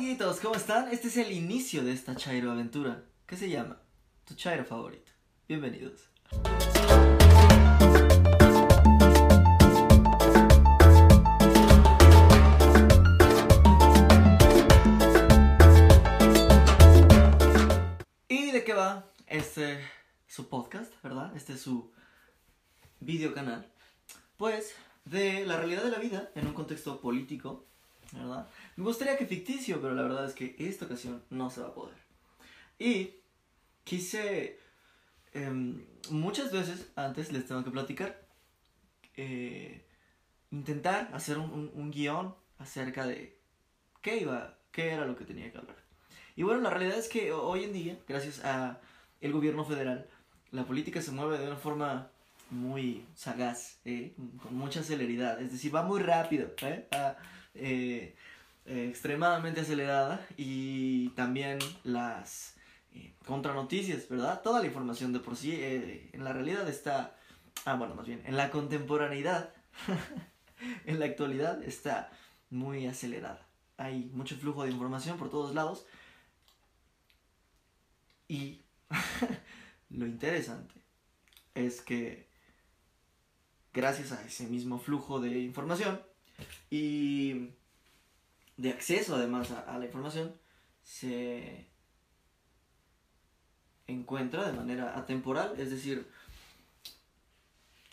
amiguitos, ¿cómo están? Este es el inicio de esta Chairo aventura. ¿Qué se llama? Tu Chairo favorito. Bienvenidos. ¿Y de qué va este su podcast, verdad? Este es su video canal. Pues de la realidad de la vida en un contexto político, ¿verdad? Me gustaría que ficticio, pero la verdad es que esta ocasión no se va a poder. Y quise em, muchas veces antes les tengo que platicar eh, intentar hacer un, un- un guion acerca de qué iba qué era lo que tenía que hablar y bueno la realidad es que hoy en día gracias a el gobierno federal la política se mueve de una forma muy sagaz ¿eh? con mucha celeridad es decir va muy rápido ¿eh? Va, eh, eh, extremadamente acelerada y también las eh, contranoticias, ¿verdad? Toda la información de por sí en la realidad está, ah, bueno, más bien, en la contemporaneidad, en la actualidad está muy acelerada. Hay mucho flujo de información por todos lados y lo interesante es que gracias a ese mismo flujo de información y de acceso además a, la información, se encuentra de manera atemporal, es decir,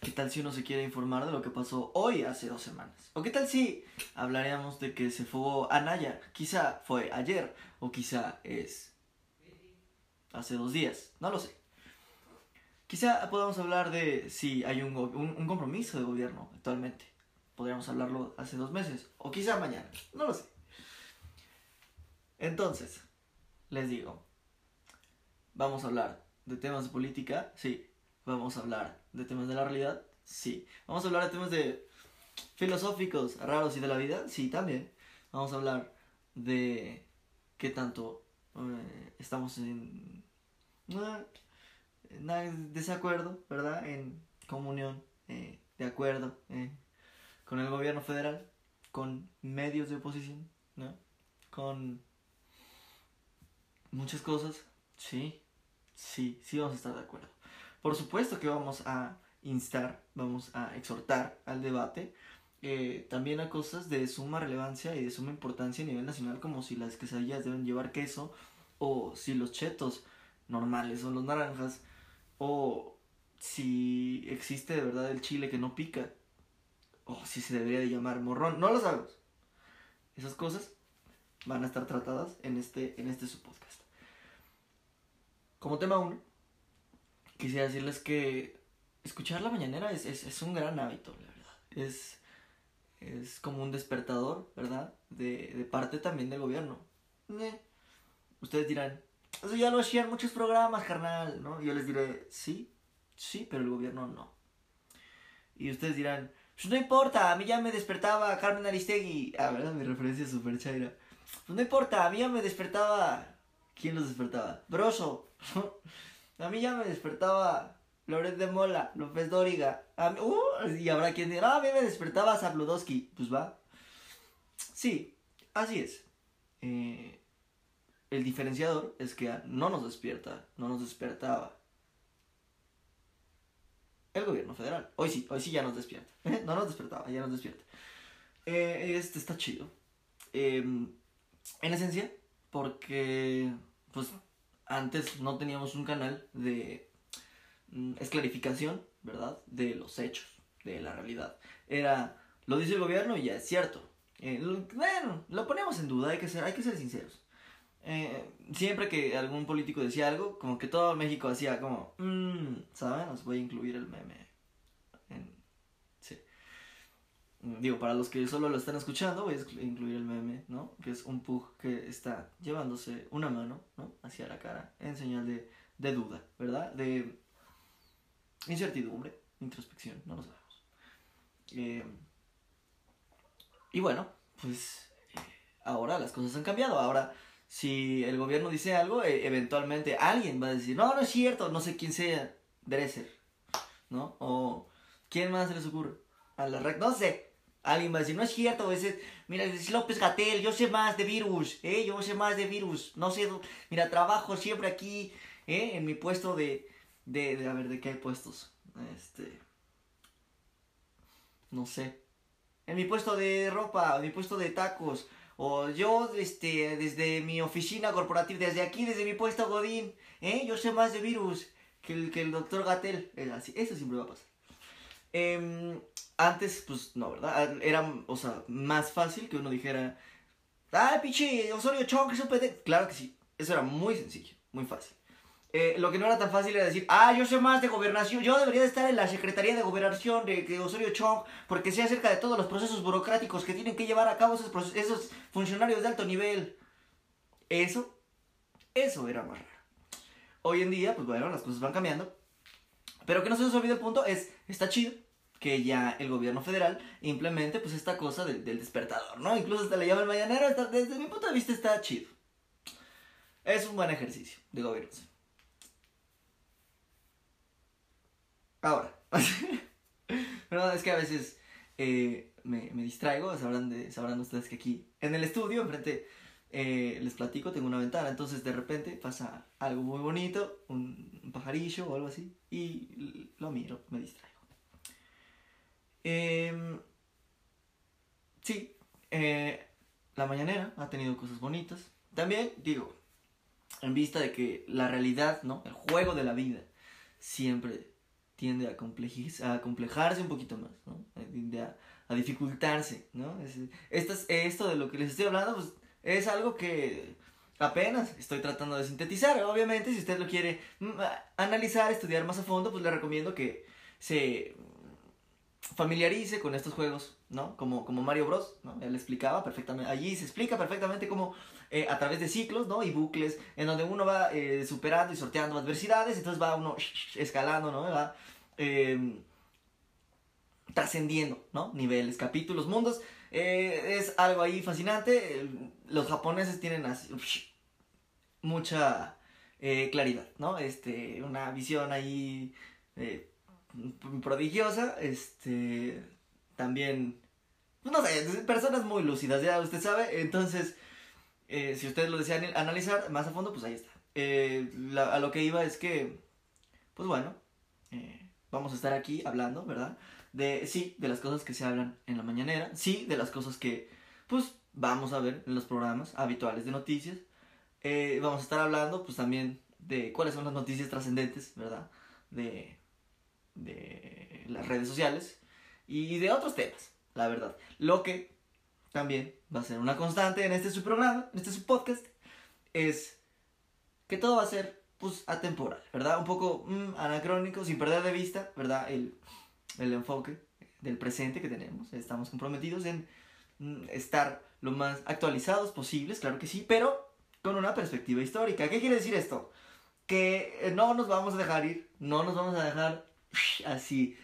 ¿qué tal si uno se quiere informar de lo que pasó hoy hace dos semanas? ¿O qué tal si hablaríamos de que se fugó Anaya? Quizá fue ayer o quizá es hace dos días, no lo sé. Quizá podamos hablar de si hay un, un, un compromiso de gobierno actualmente. Podríamos hablarlo hace dos meses o quizá mañana, no lo sé. Entonces, les digo, vamos a hablar de temas de política, sí. Vamos a hablar de temas de la realidad, sí. Vamos a hablar de temas de filosóficos, raros y de la vida, sí, también. Vamos a hablar de qué tanto eh, estamos en, desacuerdo, ¿verdad? En comunión, eh, de acuerdo eh, con el gobierno federal, con medios de oposición, ¿no? Con muchas cosas, sí, sí, sí vamos a estar de acuerdo. Por supuesto que vamos a instar, vamos a exhortar al debate, eh, también a cosas de suma relevancia y de suma importancia a nivel nacional, como si las quesadillas deben llevar queso, o si los chetos normales son los naranjas, o si existe de verdad el chile que no pica, o si se debería de llamar morrón, no lo sabemos. Esas cosas van a estar tratadas en este, en este podcast. Como tema 1, quisiera decirles que escuchar la mañanera es, es, es un gran hábito, la verdad. Es, es como un despertador, ¿verdad? De, de parte también del gobierno. Eh, Ustedes dirán, eso ya lo hacían muchos programas, carnal, ¿no? Yo les diré, sí, sí, pero el gobierno no. Y ustedes dirán, pues no importa, a mí ya me despertaba Carmen Aristegui. Ah, ¿verdad? Mi referencia es súper chaira. Pues no importa, a mí ya me despertaba. ¿Quién los despertaba? Broso. a mí ya me despertaba Loret de Mola, López Dóriga. A mí- uh, y habrá quien diga, "Ah, a mí me despertaba Zabludowski. Pues va. Sí, así es. Eh, el diferenciador es que no nos despierta, no nos despertaba. El gobierno federal. Hoy sí, hoy sí ya nos despierta. No nos despertaba, ya nos despierta. Eh, este está chido. Eh, en esencia, porque pues antes no teníamos un canal de mm, esclarificación, ¿verdad? De los hechos, de la realidad. Era, lo dice el gobierno y ya es cierto. Eh, lo- bueno, lo ponemos en duda, hay que ser, hay que ser sinceros. Eh, siempre que algún político decía algo, como que todo México hacía como, mmm, ¿saben? Os voy a incluir el meme. Sí. Digo, para los que solo lo están escuchando, voy a incluir el meme, ¿no? Que es un pug que está llevándose una mano, ¿no? Hacia la cara, en señal de, de duda, ¿verdad? De incertidumbre, introspección, no lo sabemos. Eh, y bueno, pues eh, ahora las cosas han cambiado. Ahora, si el gobierno dice algo, eh, eventualmente alguien va a decir, no, no es cierto, no sé quién sea, Dresser, ¿no? O ¿quién más se les ocurre? A la rec, no sé, Alguien va a decir, no es cierto, ese, mira, es López Gatel, yo sé más de virus, ¿eh? Yo sé más de virus, no sé, mira, trabajo siempre aquí, ¿eh? En mi puesto de, de, de, a ver, ¿de qué hay puestos? Este, no sé, en mi puesto de ropa, en mi puesto de tacos, o yo, este, desde mi oficina corporativa, desde aquí, desde mi puesto Godín, ¿eh? Yo sé más de virus que el, que el doctor Gatel, eso siempre va a pasar. Eh, antes, pues no, ¿verdad? Era, o sea, más fácil que uno dijera, ah, pinche Osorio Chong, es un. Claro que sí, eso era muy sencillo, muy fácil. Eh, lo que no era tan fácil era decir, ah, yo sé más de gobernación, yo debería de estar en la Secretaría de Gobernación de, Osorio Chong, porque sé acerca de todos los procesos burocráticos que tienen que llevar a cabo esos, esos funcionarios de alto nivel. Eso, eso era más raro. Hoy en día, pues bueno, las cosas van cambiando. Pero que no se nos olvide el punto es, está chido, que ya el gobierno federal implemente pues esta cosa del, despertador, ¿no? Incluso hasta le llama el mañanero, desde mi punto de vista está chido. Es un buen ejercicio de gobierno. Ahora, pero es que a veces eh, me, distraigo, sabrán, de, sabrán ustedes que aquí en el estudio, enfrente, eh, les platico, tengo una ventana, entonces de repente pasa algo muy bonito, un pajarillo o algo así, y lo miro, me distraigo. Eh, sí, eh, la mañanera ha tenido cosas bonitas. También, digo, en vista de que la realidad, ¿no? El juego de la vida siempre tiende a, a complejarse un poquito más, ¿no? Tiende a, dificultarse, ¿no? esto, esto de lo que les estoy hablando, pues es algo que apenas estoy tratando de sintetizar. Obviamente, si usted lo quiere mm, analizar, estudiar más a fondo, pues le recomiendo que se familiarice con estos juegos, ¿no? Como, como Mario Bros, ¿no? Él explicaba perfectamente, allí se explica perfectamente cómo eh, a través de ciclos, ¿no? Y bucles, en donde uno va eh, superando y sorteando adversidades, entonces va uno escalando, ¿no? Va em, trascendiendo, ¿no? Niveles, capítulos, mundos. Eh, es algo ahí fascinante. Los japoneses tienen así, mucha claridad, ¿no? Este, una visión ahí prodigiosa, este, también, pues, no sé, personas muy lúcidas, ya usted sabe, entonces, eh, si ustedes lo desean analizar más a fondo, pues ahí está. Eh, a lo que iba es que, pues bueno, eh, vamos a estar aquí hablando, ¿verdad? De, sí, de las cosas que se hablan en la mañanera, sí, de las cosas que, pues, vamos a ver en los programas habituales de noticias. vamos a estar hablando, pues, también de cuáles son las noticias trascendentes, ¿verdad? De, de las redes sociales y de otros temas, la verdad. Lo que también va a ser una constante en este su programa, en este su podcast, es que todo va a ser pues atemporal, ¿verdad? Un poco mm, anacrónico, sin perder de vista, ¿verdad? El, el enfoque del presente que tenemos. Estamos comprometidos en mm, estar lo más actualizados posibles, claro que sí, pero con una perspectiva histórica. ¿Qué quiere decir esto? Que no nos vamos a dejar ir, no nos vamos a dejar así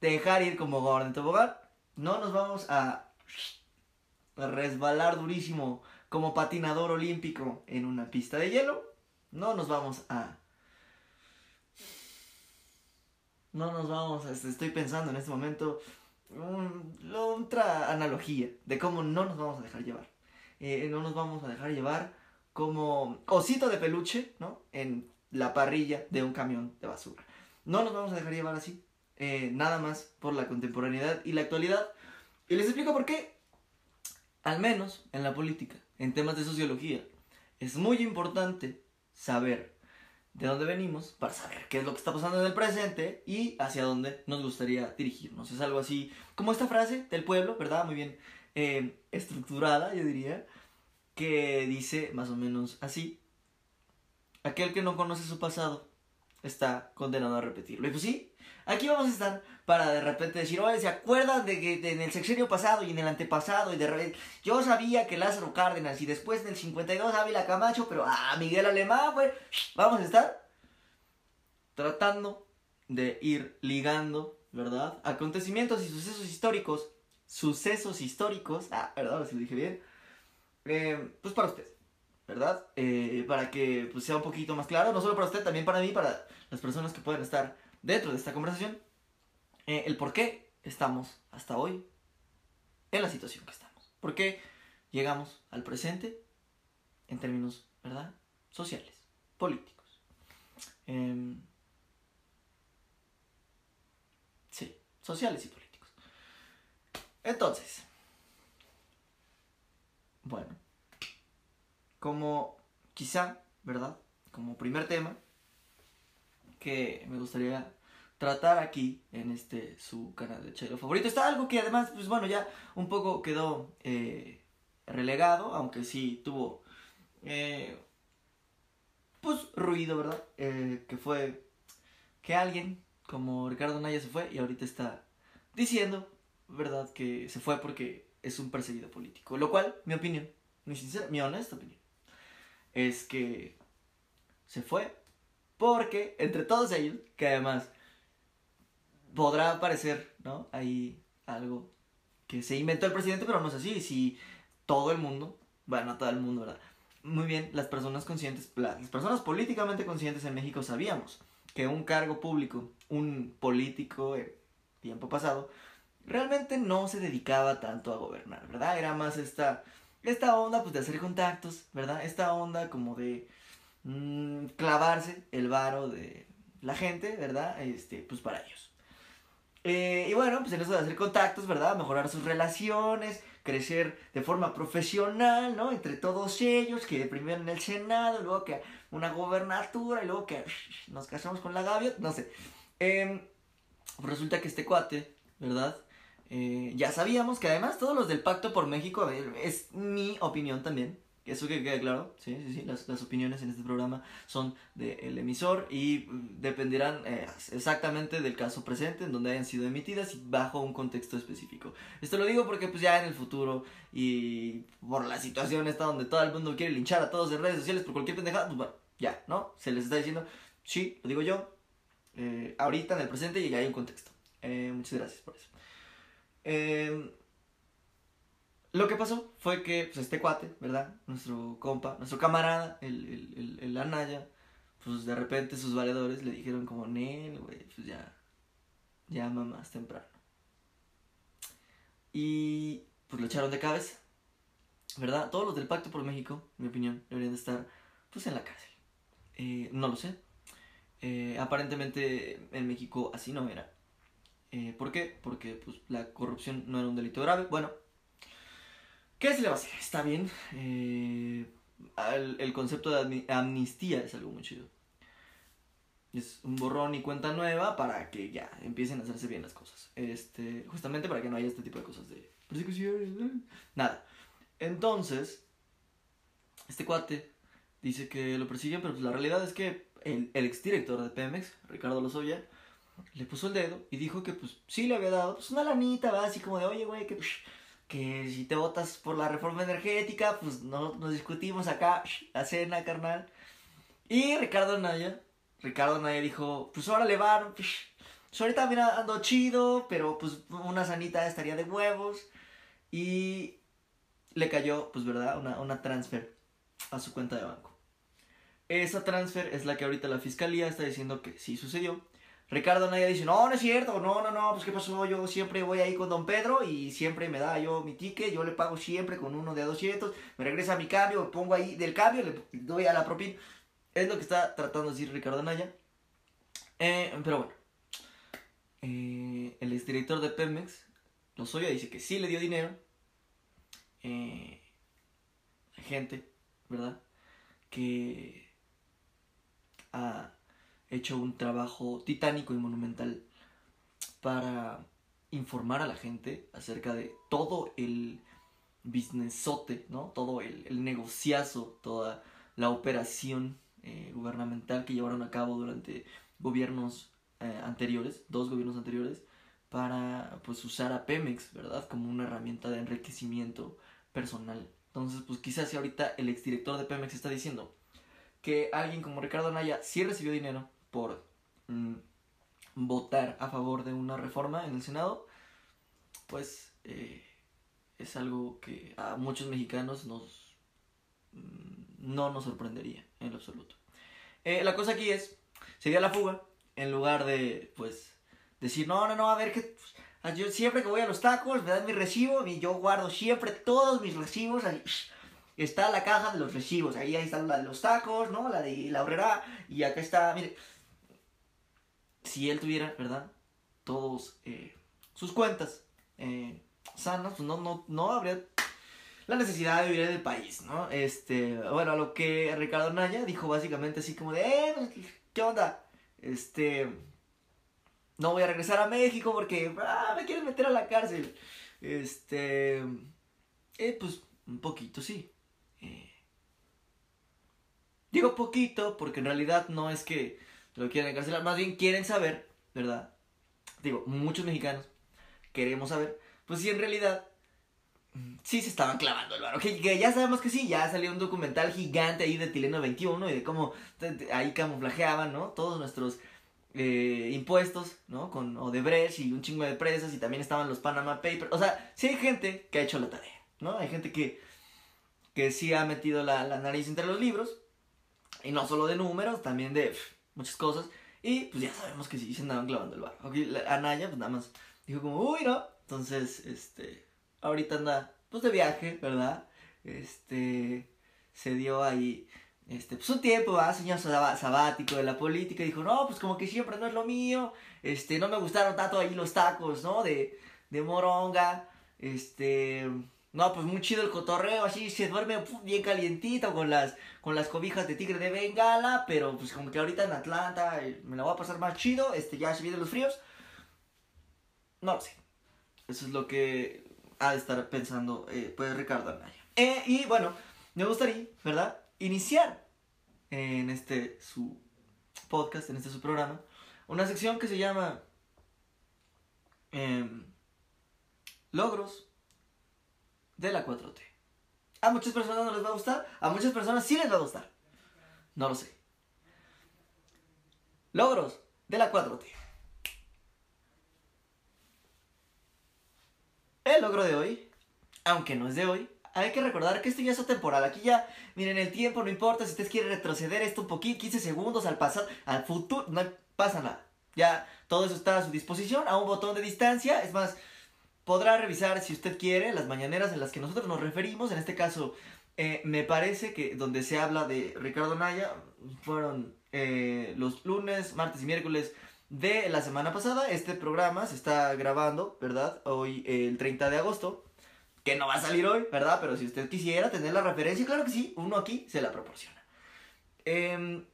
dejar ir como Gordon Tobogán. No nos vamos a resbalar durísimo como patinador olímpico en una pista de hielo. No nos vamos a... No nos vamos a... Estoy pensando en este momento otra analogía de cómo no nos vamos a dejar llevar. Eh, no nos vamos a dejar llevar como osito de peluche, ¿no? En la parrilla de un camión de basura. No nos vamos a dejar llevar así, eh, nada más por la contemporaneidad y la actualidad. Y les explico por qué. Al menos en la política, en temas de sociología, es muy importante saber de dónde venimos para saber qué es lo que está pasando en el presente y hacia dónde nos gustaría dirigirnos. Es algo así como esta frase del pueblo, ¿verdad? Muy bien eh, estructurada, yo diría, que dice más o menos así. Aquel que no conoce su pasado está condenado a repetirlo. Y pues sí, aquí vamos a estar para de repente decir, oye, ¿se acuerdan de que en el sexenio pasado y en el antepasado y de repente yo sabía que Lázaro Cárdenas y después en el 52 Ávila Camacho, pero ah, Miguel Alemán, pues vamos a estar tratando de ir ligando, ¿verdad? Acontecimientos y sucesos históricos, sucesos históricos, ah, perdón si lo dije bien, eh, pues para usted. ¿Verdad? Eh, para que pues, sea un poquito más claro, no solo para usted, también para mí, para las personas que pueden estar dentro de esta conversación, eh, el por qué estamos hasta hoy en la situación que estamos. Porque llegamos al presente en términos, ¿verdad? Sociales, políticos. Em, sí, sociales y políticos. Entonces, bueno, como quizá, ¿verdad? Como primer tema que me gustaría tratar aquí en este su canal de Chelo favorito. Está algo que además, pues bueno, ya un poco quedó eh, relegado, aunque sí tuvo eh, pues ruido, ¿verdad? Eh, que fue que alguien como Ricardo Naya se fue y ahorita está diciendo, ¿verdad? Que se fue porque es un perseguido político. Lo cual, mi opinión, mi sincera, mi honesta opinión, es que se fue porque entre todos ellos, que además podrá parecer, ¿no? Ahí algo que se inventó el presidente, pero no es así. Si todo el mundo, bueno, no todo el mundo, ¿verdad? Muy bien, las personas conscientes, las personas políticamente conscientes en México sabíamos que un cargo público, un político en tiempo pasado, realmente no se dedicaba tanto a gobernar, ¿verdad? Era más esta, esta onda pues de hacer contactos, ¿verdad? Esta onda como de mmm, clavarse el varo de la gente, ¿verdad? Este, pues para ellos. Eh, y bueno, pues en eso de hacer contactos, ¿verdad? Mejorar sus relaciones, crecer de forma profesional, ¿no? Entre todos ellos, que primero en el Senado, luego que una gobernatura, y luego que nos casamos con la gaviota, no sé. Eh, resulta que este cuate, ¿verdad? Eh, ya sabíamos que además todos los del Pacto por México, es mi opinión también, eso que quede claro, sí, sí, sí, las, las opiniones en este programa son del emisor y dependerán eh, exactamente del caso presente en donde hayan sido emitidas y bajo un contexto específico. Esto lo digo porque pues ya en el futuro y por la situación esta donde todo el mundo quiere linchar a todos en redes sociales por cualquier pendejada, pues bueno, ya, ¿no? Se les está diciendo, sí, lo digo yo, eh, ahorita en el presente y ya hay un contexto. Eh, muchas gracias por eso. Eh, lo que pasó fue que pues, este cuate, ¿verdad? Nuestro compa, nuestro camarada, el, el, el, Anaya, pues de repente sus valedores le dijeron como, Nel, güey, pues ya, ya mamás temprano. Y pues lo echaron de cabeza, ¿verdad? Todos los del Pacto por México, en mi opinión, deberían de estar pues en la cárcel. Eh, no lo sé. Eh, aparentemente en México así no era. Eh, ¿Por qué? Porque pues, la corrupción no era un delito grave. Bueno, ¿qué se le va a hacer? Está bien. Eh, el, concepto de amnistía es algo muy chido. Es un borrón y cuenta nueva para que ya empiecen a hacerse bien las cosas. Este, justamente para que no haya este tipo de cosas de persecución. Nada. Entonces, este cuate dice que lo persiguen, pero pues la realidad es que el, el exdirector de Pemex, Ricardo Lozoya, le puso el dedo y dijo que pues sí le había dado pues una lanita, ¿va? Así como de, oye, güey, que, que si te votas por la reforma energética, pues no nos discutimos acá, a cena, carnal. Y Ricardo Naya, Ricardo Naya dijo, pues ahora le van, pues ahorita mira, ando chido, pero pues una sanita estaría de huevos. Y le cayó, pues verdad, una, una transfer a su cuenta de banco. Esa transfer es la que ahorita la fiscalía está diciendo que sí sucedió Ricardo Naya dice, no, no es cierto, no, no, no, pues qué pasó, yo siempre voy ahí con don Pedro y siempre me da yo mi ticket, yo le pago siempre con uno de 200, me regresa mi cambio, pongo ahí del cambio, le doy a la propina. Es lo que está tratando de decir Ricardo Naya. Eh, pero bueno, eh, el exdirector de Pemex, Lozoya, dice que sí le dio dinero. Eh, gente, ¿verdad? Que... a hecho un trabajo titánico y monumental para informar a la gente acerca de todo el businessote, ¿no? Todo el, el negociazo, toda la operación eh, gubernamental que llevaron a cabo durante gobiernos eh, anteriores, dos gobiernos anteriores, para pues usar a Pemex, ¿verdad? Como una herramienta de enriquecimiento personal. Entonces, pues quizás si ahorita el exdirector de Pemex está diciendo que alguien como Ricardo Naya sí recibió dinero por mm, votar a favor de una reforma en el Senado, pues eh, es algo que a muchos mexicanos nos mm, no nos sorprendería en lo absoluto. Eh, la cosa aquí es, sería la fuga, en lugar de, pues, decir, no, no, no, a ver, que Ah, Yo siempre que voy a los tacos, me dan mi recibo y yo guardo siempre todos mis recibos. Ahí está la caja de los recibos. Ahí, ahí está la de los tacos, ¿no? La de la horrera. Y acá está, mire. Si él tuviera, ¿verdad? Todos eh, sus cuentas eh, sanas, pues no, no, no habría la necesidad de vivir en el país, ¿no? Este, bueno, a lo que Ricardo Naya dijo básicamente así como de, eh, pues, ¿qué onda? Este, no voy a regresar a México porque ah, me quieren meter a la cárcel. Este, eh, pues un poquito sí. Eh, digo poquito porque en realidad no es que lo quieran encarcelar, más bien quieren saber, ¿verdad? Digo, muchos mexicanos queremos saber, pues si en realidad sí se estaban clavando el barro. Que, ya sabemos que sí, ya salió un documental gigante ahí de Tileno 21 y de cómo ahí camuflajeaban, ¿no? Todos nuestros eh, impuestos, ¿no? Con Odebrecht y un chingo de presas y también estaban los Panama Papers. O sea, sí hay gente que ha hecho la tarea, ¿no? Hay gente que, que sí ha metido la, la nariz entre los libros. Y no solo de números, también de muchas cosas. Y pues ya sabemos que sí se andaban clavando el barro. Okay, Anaya, pues nada más dijo como, uy, no. Entonces, este, ahorita anda, pues de viaje, ¿verdad? Este, se dio ahí este, pues un tiempo, ¿verdad? Señor sabático de la política, dijo, no, pues como que siempre no es lo mío, este, no me gustaron tanto ahí los tacos, ¿no? De, de moronga, este, no, pues muy chido el cotorreo, así se duerme bien calientito con las, con las cobijas de tigre de Bengala, pero pues como que ahorita en Atlanta eh, me la voy a pasar más chido, este, ya se vienen los fríos, no lo sé, eso es lo que ha de estar pensando, eh, pues, Ricardo. Eh, y bueno, me gustaría, ¿verdad? iniciar en este su podcast, en este su programa, una sección que se llama eh, Logros de la 4T. A muchas personas no les va a gustar, a muchas personas sí les va a gustar. No lo sé. Logros de la 4T. El logro de hoy, aunque no es de hoy, hay que recordar que esto ya es temporal. Aquí ya, miren, el tiempo no importa. Si ustedes quieren retroceder esto un poquito, 15 segundos al pasado, al futuro, no pasa nada. Ya todo eso está a su disposición, a un botón de distancia. Es más, podrá revisar si usted quiere las mañaneras en las que nosotros nos referimos. En este caso, eh, me parece que donde se habla de Ricardo Naya fueron eh, los lunes, martes y miércoles de la semana pasada. Este programa se está grabando, ¿verdad? Hoy, el 30 de agosto que no va a salir hoy, ¿verdad? Pero si usted quisiera tener la referencia, claro que sí, uno aquí se la proporciona. Eh,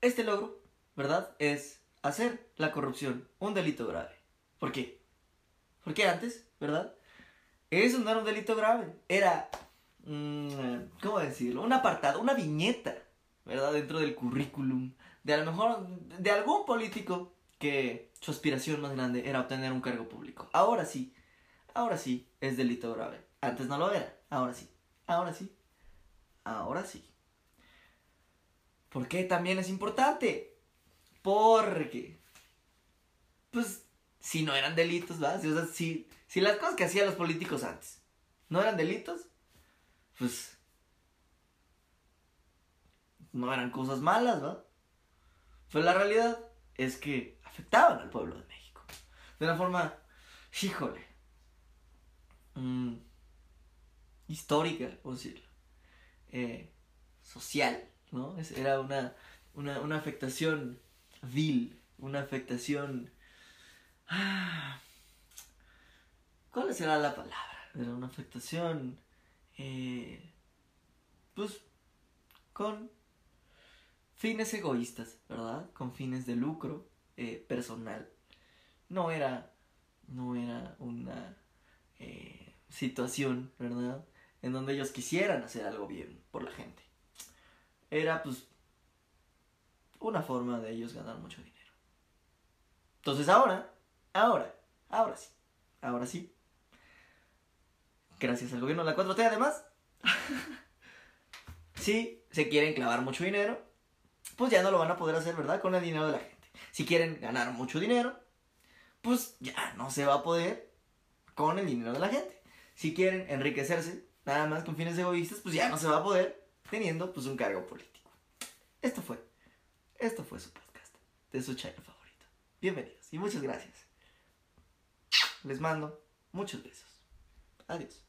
este logro, ¿verdad? Es hacer la corrupción un delito grave. ¿Por qué? Porque antes, ¿verdad? Eso no era un delito grave, era, mmm, ¿cómo decirlo? Un apartado, una viñeta, ¿verdad? Dentro del currículum de a lo mejor de algún político que su aspiración más grande era obtener un cargo público. Ahora sí, ahora sí es delito grave. Antes no lo era, ahora sí, ahora sí, ahora sí. ¿Por qué también es importante? Porque, pues, si no eran delitos, ¿verdad? Si, si, las cosas que hacían los políticos antes no eran delitos, pues, no eran cosas malas, ¿verdad? Pues la realidad es que afectaban al pueblo de México. De una forma, híjole, mmm, histórica, por decirlo, eh, social, ¿no? Era una, una, una afectación vil, una afectación... ¿Cuál será la palabra? Era una afectación... Eh, pues con fines egoístas, ¿verdad? Con fines de lucro eh, personal. No era, no era una eh, situación, ¿verdad? En donde ellos quisieran hacer algo bien por la gente. Era pues una forma de ellos ganar mucho dinero. Entonces ahora, ahora, ahora sí, ahora sí. Gracias al gobierno de la 4T además. si se quieren clavar mucho dinero, pues ya no lo van a poder hacer, ¿verdad? Con el dinero de la gente. Si quieren ganar mucho dinero, pues ya no se va a poder con el dinero de la gente si quieren enriquecerse nada más con fines egoístas, pues ya no se va a poder teniendo pues un cargo político. Esto fue, esto fue su podcast de su channel favorito. Bienvenidos y muchas gracias. Les mando muchos besos. Adiós.